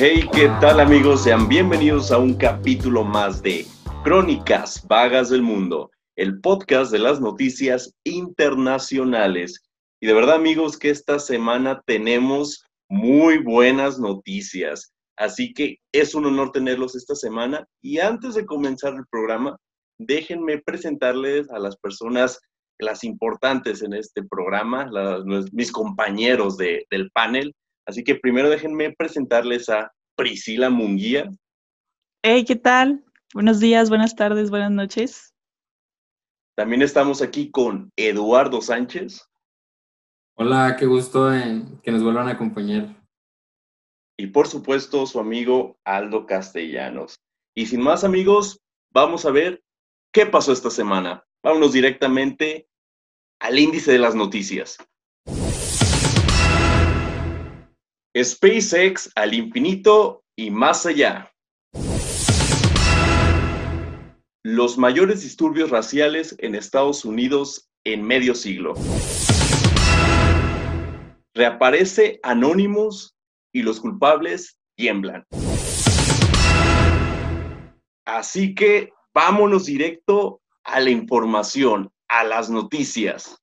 Hey, ¿qué tal amigos? Sean bienvenidos a un capítulo más de Crónicas Vagas del Mundo, el podcast de las noticias internacionales. Y de verdad amigos que esta semana tenemos muy buenas noticias. Así que es un honor tenerlos esta semana. Y antes de comenzar el programa, déjenme presentarles a las personas, las importantes en este programa, mis compañeros del panel. Así que primero déjenme presentarles a Priscila Munguía. Hey, ¿qué tal? Buenos días, buenas tardes, buenas noches. También estamos aquí con Eduardo Sánchez. Hola, qué gusto en que nos vuelvan a acompañar. Y por supuesto, su amigo Aldo Castellanos. Y sin más amigos, vamos a ver qué pasó esta semana. Vámonos directamente al índice de las noticias. SpaceX al infinito y más allá. Los mayores disturbios raciales en Estados Unidos en medio siglo. Reaparece Anonymous y los culpables tiemblan. Así que vámonos directo a la información, a las noticias.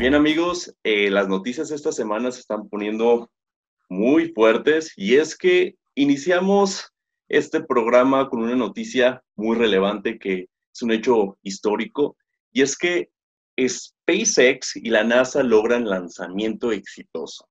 Bien amigos, eh, las noticias esta semana se están poniendo muy fuertes y es que iniciamos este programa con una noticia muy relevante que es un hecho histórico y es que SpaceX y la NASA logran lanzamiento exitoso.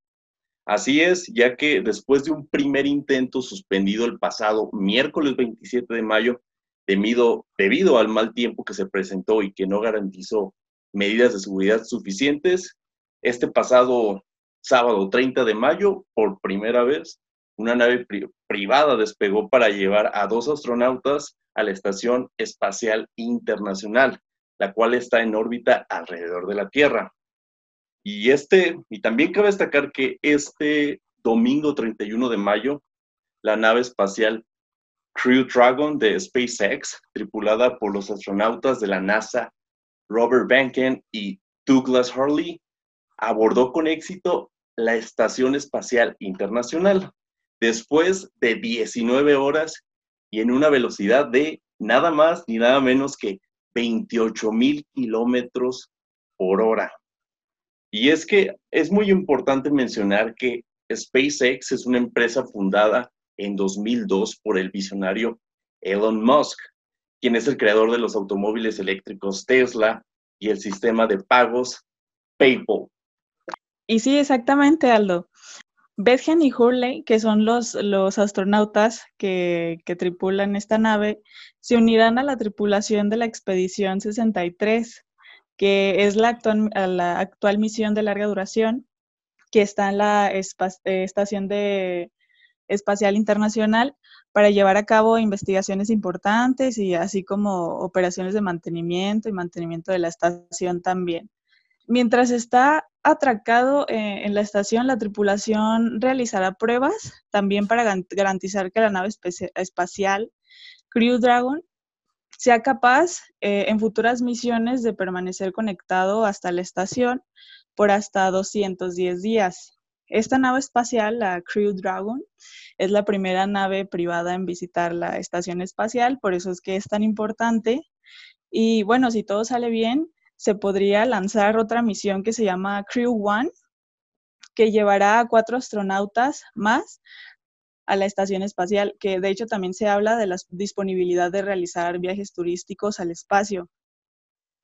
Así es, ya que después de un primer intento suspendido el pasado miércoles 27 de mayo, debido, debido al mal tiempo que se presentó y que no garantizó medidas de seguridad suficientes, este pasado sábado 30 de mayo, por primera vez, una nave privada despegó para llevar a dos astronautas a la Estación Espacial Internacional, la cual está en órbita alrededor de la Tierra. Y este, y también cabe destacar que este domingo 31 de mayo, la nave espacial Crew Dragon de SpaceX, tripulada por los astronautas de la NASA Robert Behnken y Douglas Hurley, abordó con éxito la Estación Espacial Internacional después de 19 horas y en una velocidad de nada más ni nada menos que 28 mil kilómetros por hora. Y es que es muy importante mencionar que SpaceX es una empresa fundada en 2002 por el visionario Elon Musk, quien es el creador de los automóviles eléctricos Tesla y el sistema de pagos PayPal. Y sí, exactamente, Aldo. Bethen y Hurley, que son los, astronautas que, tripulan esta nave, se unirán a la tripulación de la expedición 63, que es la actual, la actual misión de larga duración, que está en la eh, estación de espacial internacional para llevar a cabo investigaciones importantes y así como operaciones de mantenimiento y mantenimiento de la estación también. Mientras está atracado eh, en la estación, la tripulación realizará pruebas también para garantizar que la nave espacial Crew Dragon sea capaz eh, en futuras misiones de permanecer conectado hasta la estación por hasta 210 días. Esta nave espacial, la Crew Dragon, es la primera nave privada en visitar la estación espacial, por eso es que es tan importante. Y bueno, si todo sale bien, se podría lanzar otra misión que se llama Crew One, que llevará a cuatro astronautas más a la estación espacial, que de hecho también se habla de la disponibilidad de realizar viajes turísticos al espacio.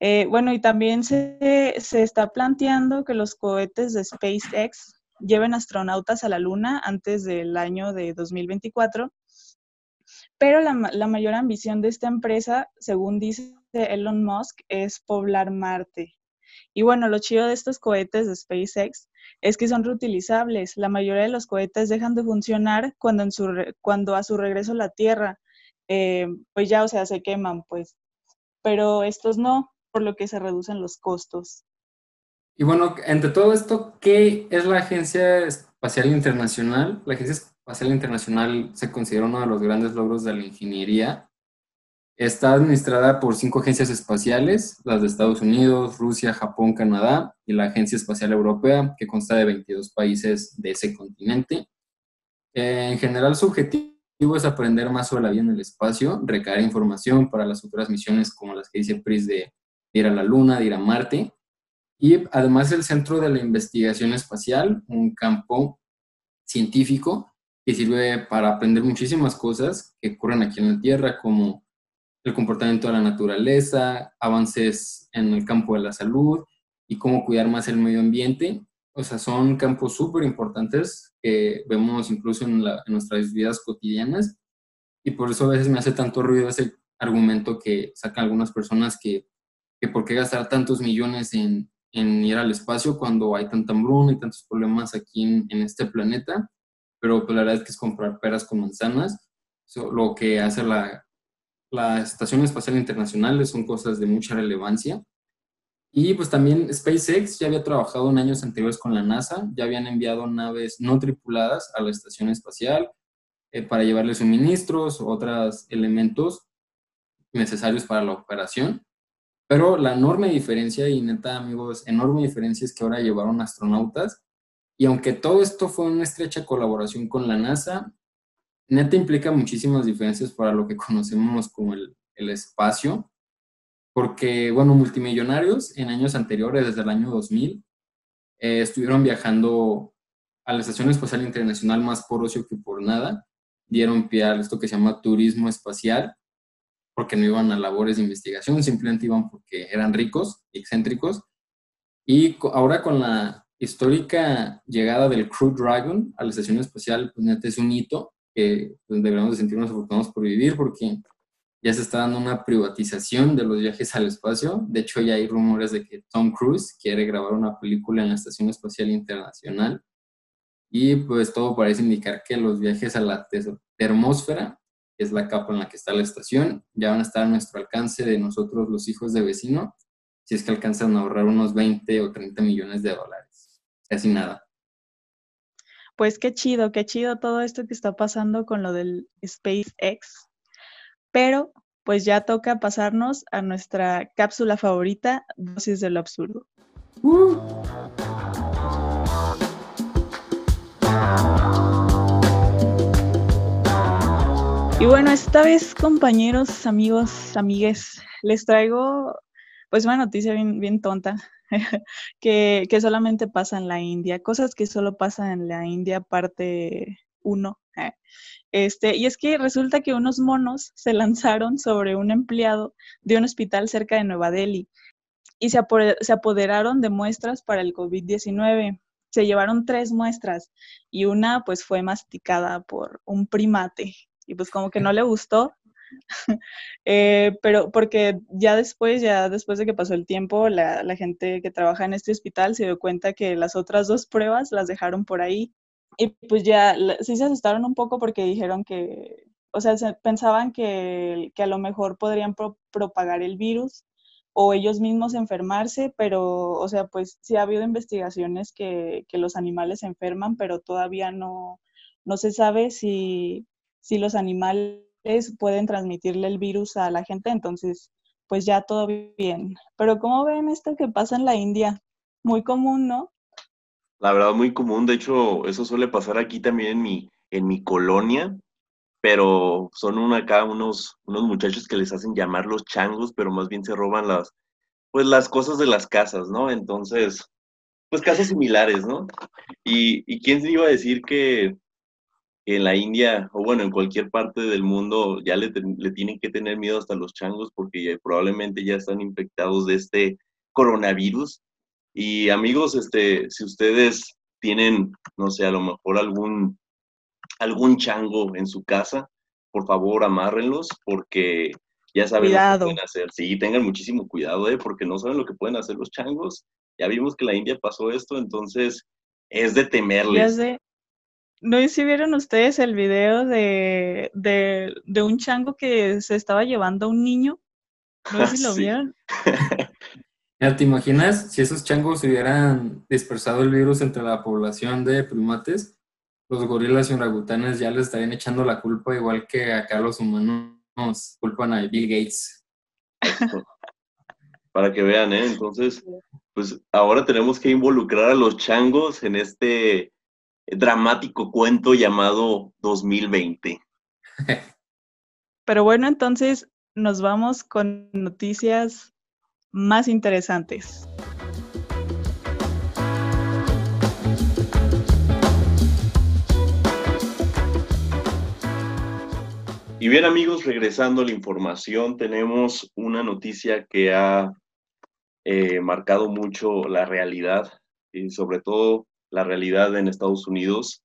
Eh, bueno, y también se, se, está planteando que los cohetes de SpaceX lleven astronautas a la Luna antes del año de 2024, pero la, mayor ambición de esta empresa, según dice Elon Musk es poblar Marte. Y bueno, lo chido de estos cohetes de SpaceX es que son reutilizables. La mayoría de los cohetes dejan de funcionar cuando a su regreso a la Tierra, eh, pues ya, o sea, se queman, pues. Pero estos no, por lo que se reducen los costos. Y bueno, entre todo esto, ¿qué es la Agencia Espacial Internacional? La Agencia Espacial Internacional se considera uno de los grandes logros de la ingeniería Está administrada por cinco agencias espaciales, las de Estados Unidos, Rusia, Japón, Canadá y la Agencia Espacial Europea, que consta de 22 países de ese continente. Eh, en general, su objetivo es aprender más sobre la vida en el espacio, recaer información para las futuras misiones como las que dice PRIS de ir a la Luna, de ir a Marte. Y además el Centro de la Investigación Espacial, un campo científico que sirve para aprender muchísimas cosas que ocurren aquí en la Tierra, como el comportamiento de la naturaleza, avances en el campo de la salud y cómo cuidar más el medio ambiente. O sea, son campos súper importantes que vemos incluso en, nuestras vidas cotidianas y por eso a veces me hace tanto ruido ese argumento que sacan algunas personas que, que por qué gastar tantos millones en, en, ir al espacio cuando hay tanta hambruna y tantos problemas aquí en, en este planeta, pero pues, la verdad es que es comprar peras con manzanas. lo que hace la, la Estación Espacial Internacional son cosas de mucha relevancia. Y pues también SpaceX ya había trabajado en años anteriores con la NASA, ya habían enviado naves no tripuladas a la estación espacial eh, para llevarle suministros otros elementos necesarios para la operación. Pero la enorme diferencia, y neta amigos, enorme diferencia es que ahora llevaron astronautas. Y aunque todo esto fue una estrecha colaboración con la NASA, neta implica muchísimas diferencias para lo que conocemos como el, el espacio, porque, bueno, multimillonarios en años anteriores, desde el año 2000, eh, estuvieron viajando a la Estación Espacial Internacional más por ocio que por nada, dieron pie a esto que se llama turismo espacial, porque no iban a labores de investigación, simplemente iban porque eran ricos, excéntricos, y ahora con la histórica llegada del Crew Dragon a la Estación Espacial, pues es un hito, que pues, deberíamos de sentirnos afortunados por vivir porque ya se está dando una privatización de los viajes al espacio. De hecho, ya hay rumores de que Tom Cruise quiere grabar una película en la Estación Espacial Internacional. Y pues todo parece indicar que los viajes a la termósfera, que es la capa en la que está la estación, ya van a estar a nuestro alcance de nosotros los hijos de vecino, si es que alcanzan a ahorrar unos 20 o 30 millones de dólares. Casi nada pues qué chido, qué chido todo esto que está pasando con lo del SpaceX. Pero pues ya toca pasarnos a nuestra cápsula favorita, dosis de lo absurdo. Uh. Y bueno, esta vez, compañeros, amigos, amigues, les traigo pues una noticia bien, bien tonta. que, solamente pasa en la India, cosas que solo pasan en la India, parte 1. Eh. Este, y es que resulta que unos monos se lanzaron sobre un empleado de un hospital cerca de Nueva Delhi y se, se apoderaron de muestras para el COVID-19. Se llevaron tres muestras y una pues fue masticada por un primate y pues como que no le gustó Eh, pero porque ya después, ya después de que pasó el tiempo, la, gente que trabaja en este hospital se dio cuenta que las otras dos pruebas las dejaron por ahí. Y pues ya sí se asustaron un poco porque dijeron que, o sea, pensaban que, que, a lo mejor podrían propagar el virus o ellos mismos enfermarse, pero, o sea, pues sí ha habido investigaciones que, que los animales se enferman, pero todavía no, no se sabe si, si los animales pueden transmitirle el virus a la gente, entonces pues ya todo bien. Pero ¿cómo ven esto que pasa en la India? Muy común, ¿no? La verdad, muy común. De hecho, eso suele pasar aquí también en mi, en mi colonia, pero son una, acá unos, unos muchachos que les hacen llamar los changos, pero más bien se roban las, pues las cosas de las casas, ¿no? Entonces, pues casos similares, ¿no? Y, quién iba a decir que, en la India o bueno, en cualquier parte del mundo ya le, tienen que tener miedo hasta los changos porque probablemente ya están infectados de este coronavirus. Y amigos, este, si ustedes tienen, no sé, a lo mejor algún, algún chango en su casa, por favor amárrenlos porque ya saben lo que pueden hacer. Sí, tengan muchísimo cuidado, ¿eh? porque no saben lo que pueden hacer los changos. Ya vimos que la India pasó esto, entonces es de temerles. ¿No si vieron ustedes el video de, un chango que se estaba llevando a un niño? No sé si lo vieron. ¿Te imaginas si esos changos hubieran dispersado el virus entre la población de primates? Los gorilas y orangutanes ya les estarían echando la culpa igual que acá los humanos Nos culpan a Bill Gates. Para que vean, ¿eh? Entonces, pues ahora tenemos que involucrar a los changos en este dramático cuento llamado 2020. Pero bueno, entonces nos vamos con noticias más interesantes. Y bien amigos, regresando a la información, tenemos una noticia que ha eh, marcado mucho la realidad y sobre todo la realidad en Estados Unidos.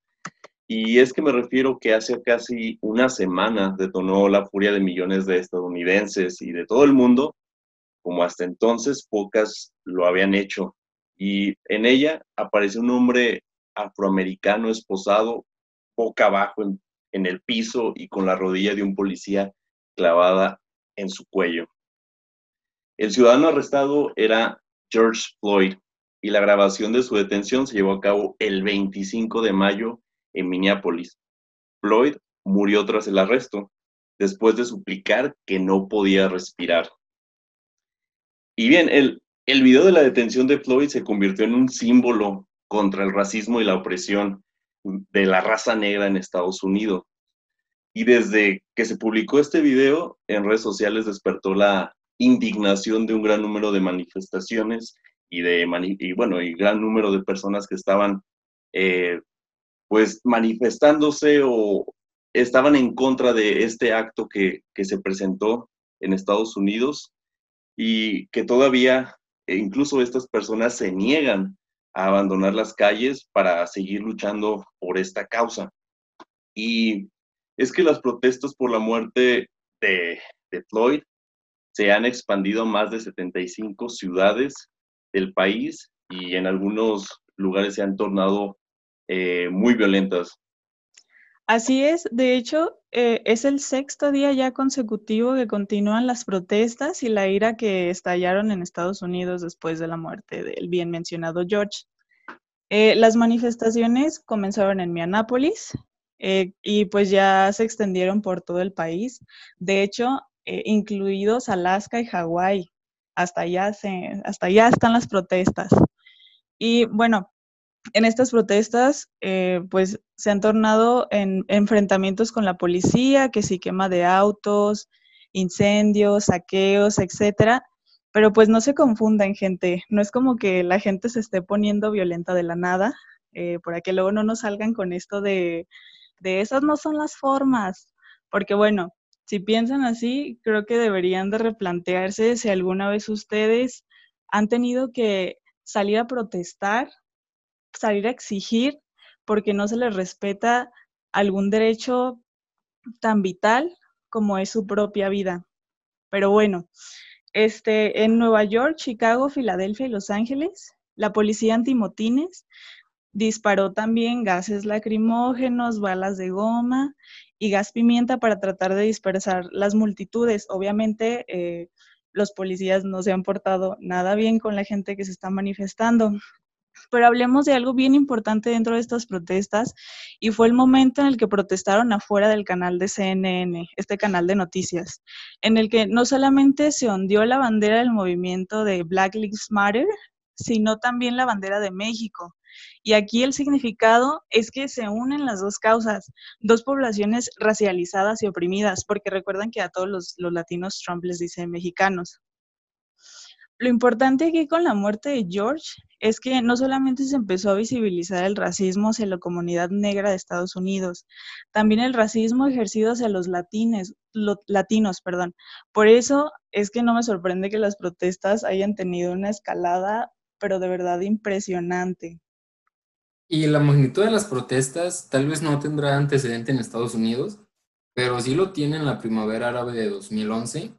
Y es que me refiero que hace casi una semana detonó la furia de millones de estadounidenses y de todo el mundo, como hasta entonces pocas lo habían hecho. Y en ella aparece un hombre afroamericano esposado boca abajo en en el piso y con la rodilla de un policía clavada en su cuello. El ciudadano arrestado era George Floyd y la grabación de su detención se llevó a cabo el 25 de mayo en Minneapolis. Floyd murió tras el arresto, después de suplicar que no podía respirar. Y bien, el, el video de la detención de Floyd se convirtió en un símbolo contra el racismo y la opresión de la raza negra en Estados Unidos. Y desde que se publicó este video, en redes sociales despertó la indignación de un gran número de manifestaciones y de bueno, y gran número de personas que estaban eh, pues manifestándose o estaban en contra de este acto que, que se presentó en Estados Unidos y que todavía e incluso estas personas se niegan a abandonar las calles para seguir luchando por esta causa. Y es que las protestas por la muerte de, Floyd se han expandido a más de 75 ciudades del país y en algunos lugares se han tornado eh, muy violentas. Así es, de hecho, eh, es el sexto día ya consecutivo que continúan las protestas y la ira que estallaron en Estados Unidos después de la muerte del bien mencionado George. Eh, las manifestaciones comenzaron en Minneapolis eh, y pues ya se extendieron por todo el país. De hecho, incluidos Alaska y Hawái. Hasta allá, hasta allá están las protestas. Y bueno, en estas protestas, pues se han tornado en enfrentamientos con la policía, que sí quema de autos, incendios, saqueos, etcétera. Pero pues no se confundan, gente. No es como que la gente se esté poniendo violenta de la nada, eh, para que luego no nos salgan con esto de, de esas no son las formas. Porque bueno, si piensan así, creo que deberían de replantearse si alguna vez ustedes han tenido que salir a protestar, salir a exigir, porque no se les respeta algún derecho tan vital como es su propia vida. Pero bueno, este, en Nueva York, Chicago, Filadelfia y Los Ángeles, la policía antimotines disparó también gases lacrimógenos, balas de goma y gas pimienta para tratar de dispersar las multitudes. Obviamente, eh, los policías no se han portado nada bien con la gente que se está manifestando. Pero hablemos de algo bien importante dentro de estas protestas y fue el momento en el que protestaron afuera del canal de CNN, este canal de noticias, en el que no solamente se ondeó la bandera del movimiento de Black Lives Matter, sino también la bandera de México. Y aquí el significado es que se unen las dos causas, dos poblaciones racializadas y oprimidas, porque recuerdan que a todos los, los latinos Trump les dice mexicanos. Lo importante aquí con la muerte de George es que no solamente se empezó a visibilizar el racismo hacia la comunidad negra de Estados Unidos, también el racismo ejercido hacia los latines, latinos. Perdón. Por eso es que no me sorprende que las protestas hayan tenido una escalada, pero de verdad impresionante. Y la magnitud de las protestas tal vez no tendrá antecedente en Estados Unidos, pero sí lo tiene en la primavera árabe de 2011.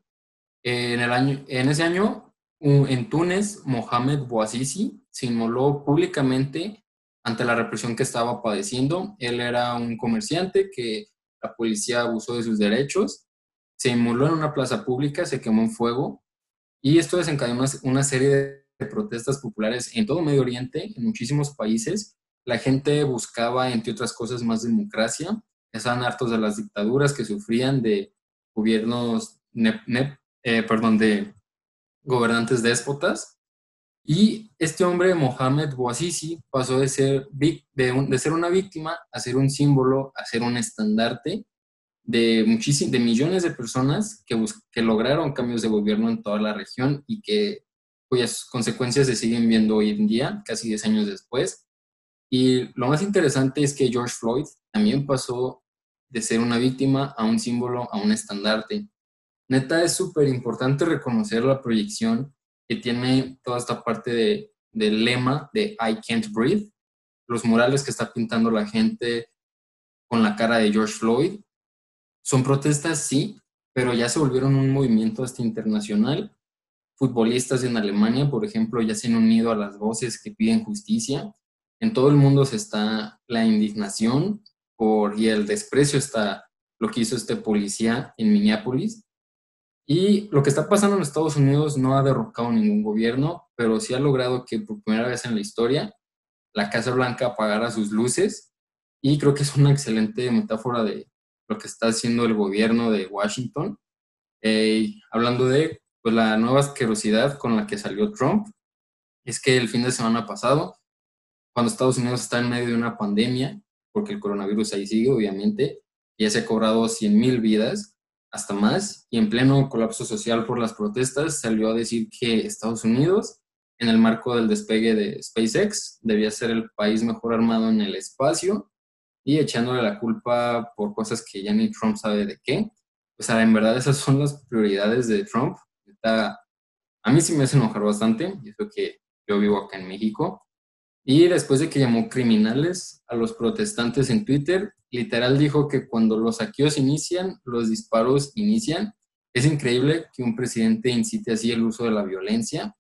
En, el año, en ese año en Túnez, Mohamed Bouazizi se inmoló públicamente ante la represión que estaba padeciendo. Él era un comerciante que la policía abusó de sus derechos, se inmoló en una plaza pública, se quemó en fuego y esto desencadenó una serie de protestas populares en todo Medio Oriente, en muchísimos países. La gente buscaba, entre otras cosas, más democracia. Estaban hartos de las dictaduras que sufrían de gobiernos, eh, perdón, de gobernantes déspotas. Y este hombre, Mohamed Bouazizi, pasó de ser, de, de ser una víctima a ser un símbolo, a ser un estandarte de, de millones de personas que, que lograron cambios de gobierno en toda la región y que cuyas consecuencias se siguen viendo hoy en día, casi 10 años después. Y lo más interesante es que George Floyd también pasó de ser una víctima a un símbolo, a un estandarte. Neta, es súper importante reconocer la proyección que tiene toda esta parte de, del lema de I can't breathe, los murales que está pintando la gente con la cara de George Floyd. Son protestas, sí, pero ya se volvieron un movimiento hasta internacional. Futbolistas en Alemania, por ejemplo, ya se han unido a las voces que piden justicia. En todo el mundo se está la indignación por, y el desprecio está lo que hizo este policía en Minneapolis. Y lo que está pasando en Estados Unidos no ha derrocado ningún gobierno, pero sí ha logrado que por primera vez en la historia la Casa Blanca apagara sus luces. Y creo que es una excelente metáfora de lo que está haciendo el gobierno de Washington. Eh, hablando de pues, la nueva asquerosidad con la que salió Trump, es que el fin de semana pasado, cuando Estados Unidos está en medio de una pandemia, porque el coronavirus ahí sigue, obviamente, ya se ha cobrado 100.000 vidas, hasta más, y en pleno colapso social por las protestas salió a decir que Estados Unidos, en el marco del despegue de SpaceX, debía ser el país mejor armado en el espacio y echándole la culpa por cosas que ya ni Trump sabe de qué. O en verdad esas son las prioridades de Trump. A mí sí me hace enojar bastante, y eso que yo vivo acá en México. Y después de que llamó criminales a los protestantes en Twitter, literal dijo que cuando los saqueos inician, los disparos inician. Es increíble que un presidente incite así el uso de la violencia.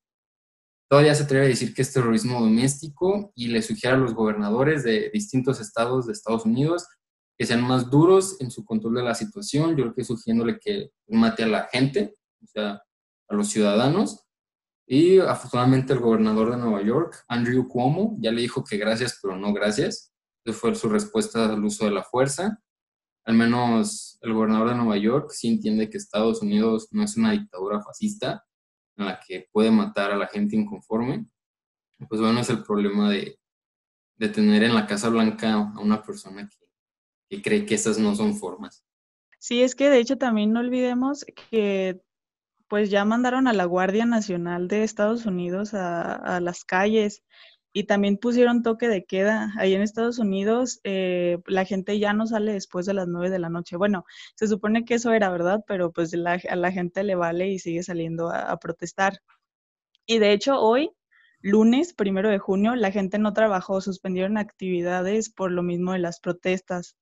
Todavía se atreve a decir que es terrorismo doméstico y le sugiere a los gobernadores de distintos estados de Estados Unidos que sean más duros en su control de la situación. Yo creo que sugiriéndole que mate a la gente, o sea, a los ciudadanos. Y afortunadamente el gobernador de Nueva York, Andrew Cuomo, ya le dijo que gracias, pero no gracias. Esa fue su respuesta al uso de la fuerza. Al menos el gobernador de Nueva York sí entiende que Estados Unidos no es una dictadura fascista en la que puede matar a la gente inconforme. Pues bueno, es el problema de, de tener en la Casa Blanca a una persona que, que cree que esas no son formas. Sí, es que de hecho también no olvidemos que pues ya mandaron a la Guardia Nacional de Estados Unidos a, las calles y también pusieron toque de queda. Ahí en Estados Unidos eh, la gente ya no sale después de las nueve de la noche. Bueno, se supone que eso era verdad, pero pues a la gente le vale y sigue saliendo a, a protestar. Y de hecho hoy, lunes, primero de junio, la gente no trabajó, suspendieron actividades por lo mismo de las protestas.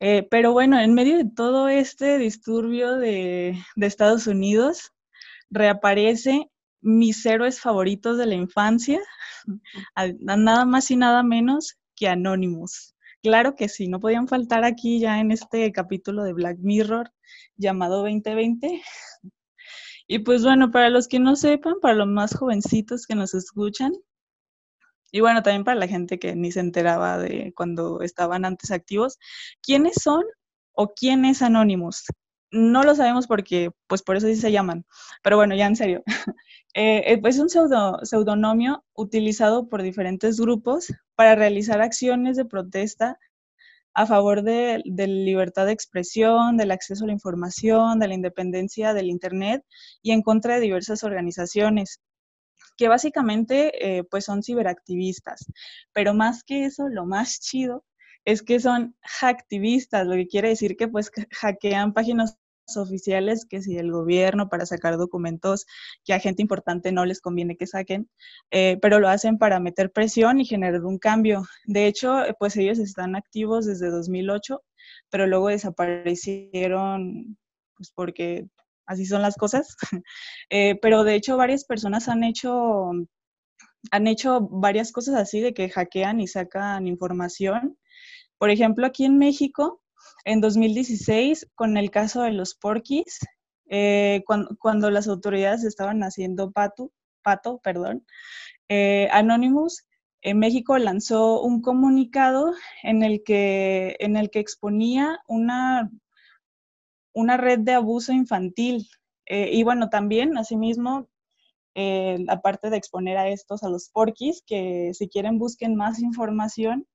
Eh, pero bueno, en medio de todo este disturbio de, Estados Unidos, reaparece mis héroes favoritos de la infancia, nada más y nada menos que Anonymous. Claro que sí, no podían faltar aquí ya en este capítulo de Black Mirror llamado 2020. Y pues bueno, para los que no sepan, para los más jovencitos que nos escuchan, y bueno, también para la gente que ni se enteraba de cuando estaban antes activos, ¿quiénes son o quién es Anonymous? No lo sabemos porque, pues por eso sí se llaman. Pero bueno, ya en serio. Eh, eh, pues es un pseudo, pseudonomio utilizado por diferentes grupos para realizar acciones de protesta a favor de, de, libertad de expresión, del acceso a la información, de la independencia del Internet y en contra de diversas organizaciones que básicamente eh, pues son ciberactivistas. Pero más que eso, lo más chido es que son hacktivistas, lo que quiere decir que pues hackean páginas oficiales que si el gobierno para sacar documentos que a gente importante no les conviene que saquen, eh, pero lo hacen para meter presión y generar un cambio. De hecho, eh, pues ellos están activos desde 2008, pero luego desaparecieron pues porque así son las cosas. Eh, pero de hecho varias personas han hecho, han hecho varias cosas así de que hackean y sacan información. Por ejemplo, aquí en México, en 2016, con el caso de los porquis, eh, cuando, las autoridades estaban haciendo pato, pato perdón, eh, Anonymous en México lanzó un comunicado en el que, en el que exponía una una red de abuso infantil. Eh, y bueno, también, asimismo, eh, aparte de exponer a estos, a los porquis, que si quieren busquen más información,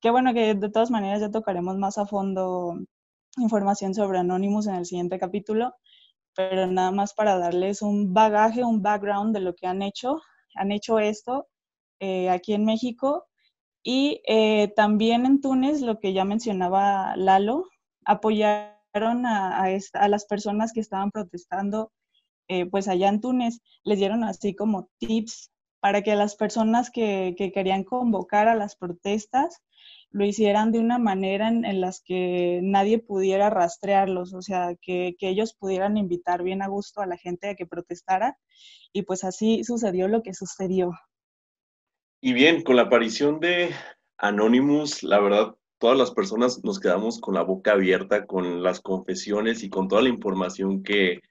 que bueno, que de todas maneras ya tocaremos más a fondo información sobre Anonymous en el siguiente capítulo, pero nada más para darles un bagaje, un background de lo que han hecho. Han hecho esto eh, aquí en México y eh, también en Túnez, lo que ya mencionaba Lalo, apoyaron a, a, las personas que estaban protestando eh, pues allá en Túnez, les dieron así como tips para que las personas que, que querían convocar a las protestas lo hicieran de una manera en, en las que nadie pudiera rastrearlos, o sea, que, que, ellos pudieran invitar bien a gusto a la gente a que protestara. Y pues así sucedió lo que sucedió. Y bien, con la aparición de Anonymous, la verdad, todas las personas nos quedamos con la boca abierta con las confesiones y con toda la información que,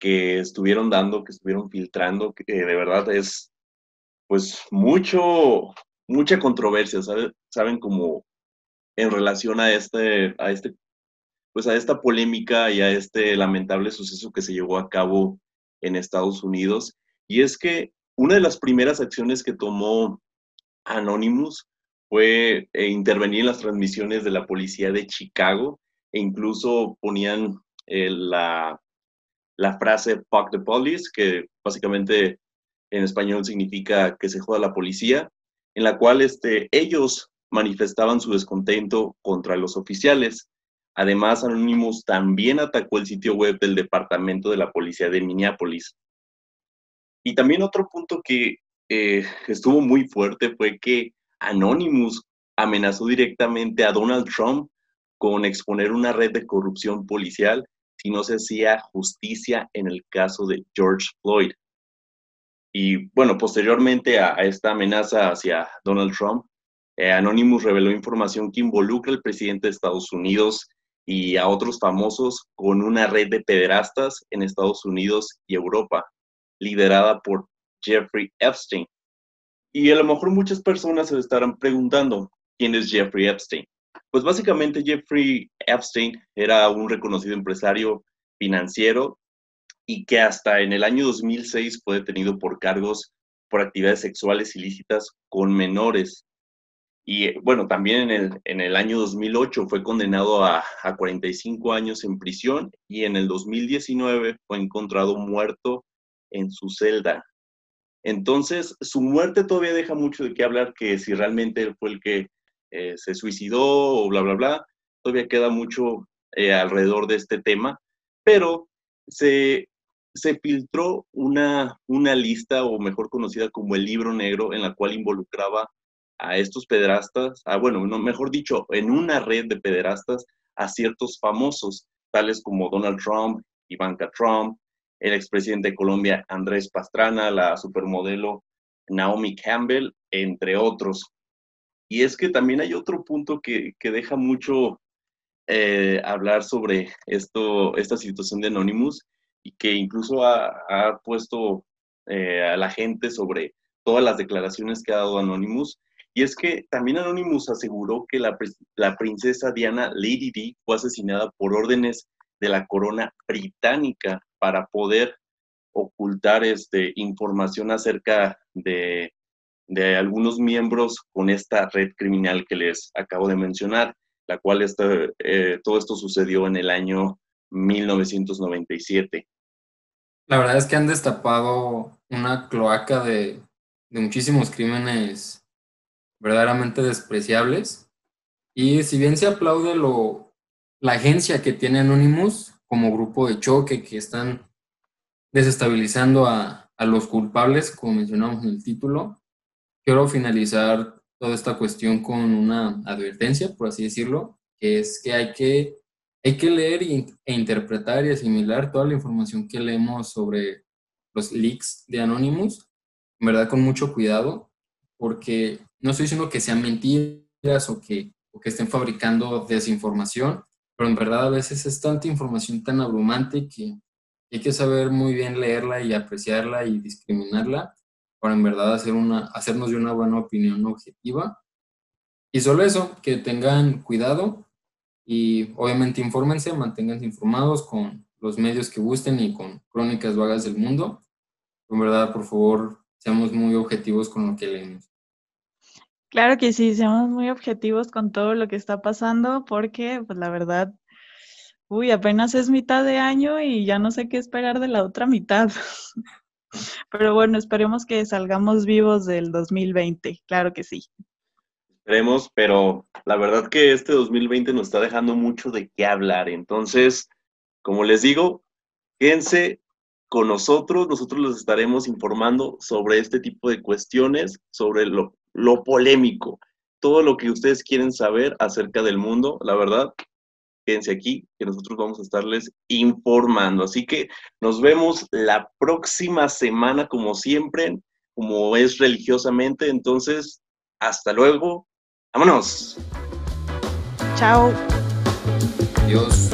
que estuvieron dando, que estuvieron filtrando, que de verdad es pues mucho, mucha controversia, ¿sabe? saben como en relación a este, a este, pues a esta polémica y a este lamentable suceso que se llevó a cabo en Estados Unidos. Y es que una de las primeras acciones que tomó Anonymous fue eh, intervenir en las transmisiones de la policía de Chicago e incluso ponían eh, la, la frase fuck the police, que básicamente en español significa que se joda la policía, en la cual este, ellos manifestaban su descontento contra los oficiales. Además, Anonymous también atacó el sitio web del Departamento de la Policía de Minneapolis. Y también otro punto que eh, estuvo muy fuerte fue que Anonymous amenazó directamente a Donald Trump con exponer una red de corrupción policial si no se hacía justicia en el caso de George Floyd. Y bueno, posteriormente a, esta amenaza hacia Donald Trump, eh, Anonymous reveló información que involucra al presidente de Estados Unidos y a otros famosos con una red de pederastas en Estados Unidos y Europa, liderada por Jeffrey Epstein. Y a lo mejor muchas personas se estarán preguntando, ¿quién es Jeffrey Epstein? Pues básicamente Jeffrey Epstein era un reconocido empresario financiero y que hasta en el año 2006 fue detenido por cargos por actividades sexuales ilícitas con menores. Y bueno, también en el, en el año 2008 fue condenado a, a 45 años en prisión y en el 2019 fue encontrado muerto en su celda. Entonces, su muerte todavía deja mucho de qué hablar, que si realmente él fue el que eh, se suicidó o bla, bla, bla, todavía queda mucho eh, alrededor de este tema, pero se, se filtró una, una lista, o mejor conocida como el libro negro, en la cual involucraba a estos pederastas, a, bueno, no, mejor dicho, en una red de pederastas a ciertos famosos, tales como Donald Trump, Ivanka Trump, el expresidente de Colombia Andrés Pastrana, la supermodelo Naomi Campbell, entre otros. Y es que también hay otro punto que, que deja mucho eh, hablar sobre esto, esta situación de Anonymous, y que incluso ha, puesto eh, a la gente sobre todas las declaraciones que ha dado Anonymous. Y es que también Anonymous aseguró que la, la princesa Diana Lady Di fue asesinada por órdenes de la corona británica para poder ocultar este, información acerca de, de algunos miembros con esta red criminal que les acabo de mencionar, la cual eh, todo esto sucedió en el año 1997. La verdad es que han destapado una cloaca de, muchísimos crímenes verdaderamente despreciables. Y si bien se aplaude lo, la agencia que tiene Anonymous como grupo de choque que están desestabilizando a, a los culpables, como mencionamos en el título, quiero finalizar toda esta cuestión con una advertencia, por así decirlo, que es que hay que hay que leer e interpretar y asimilar toda la información que leemos sobre los leaks de Anonymous, en verdad con mucho cuidado, porque no estoy diciendo que sean mentiras o que, o que estén fabricando desinformación, pero en verdad a veces es tanta información tan abrumante que hay que saber muy bien leerla y apreciarla y discriminarla para en verdad hacer una, hacernos de una buena opinión objetiva. Y solo eso, que tengan cuidado Y obviamente infórmense, manténganse informados con los medios que gusten y con crónicas vagas del mundo. En verdad, por favor, seamos muy objetivos con lo que leemos. Claro que sí, seamos muy objetivos con todo lo que está pasando, porque pues la verdad, uy, apenas es mitad de año y ya no sé qué esperar de la otra mitad. Pero bueno, esperemos que salgamos vivos del 2020, claro que sí. Esperemos, pero la verdad que este 2020 nos está dejando mucho de qué hablar. Entonces, como les digo, quédense con nosotros, nosotros les estaremos informando sobre este tipo de cuestiones, sobre lo, lo polémico, todo lo que ustedes quieren saber acerca del mundo, la verdad, quédense aquí, que nosotros vamos a estarles informando. Así que nos vemos la próxima semana, como siempre, como es religiosamente. Entonces, hasta luego. Vámonos. Chao. Adiós.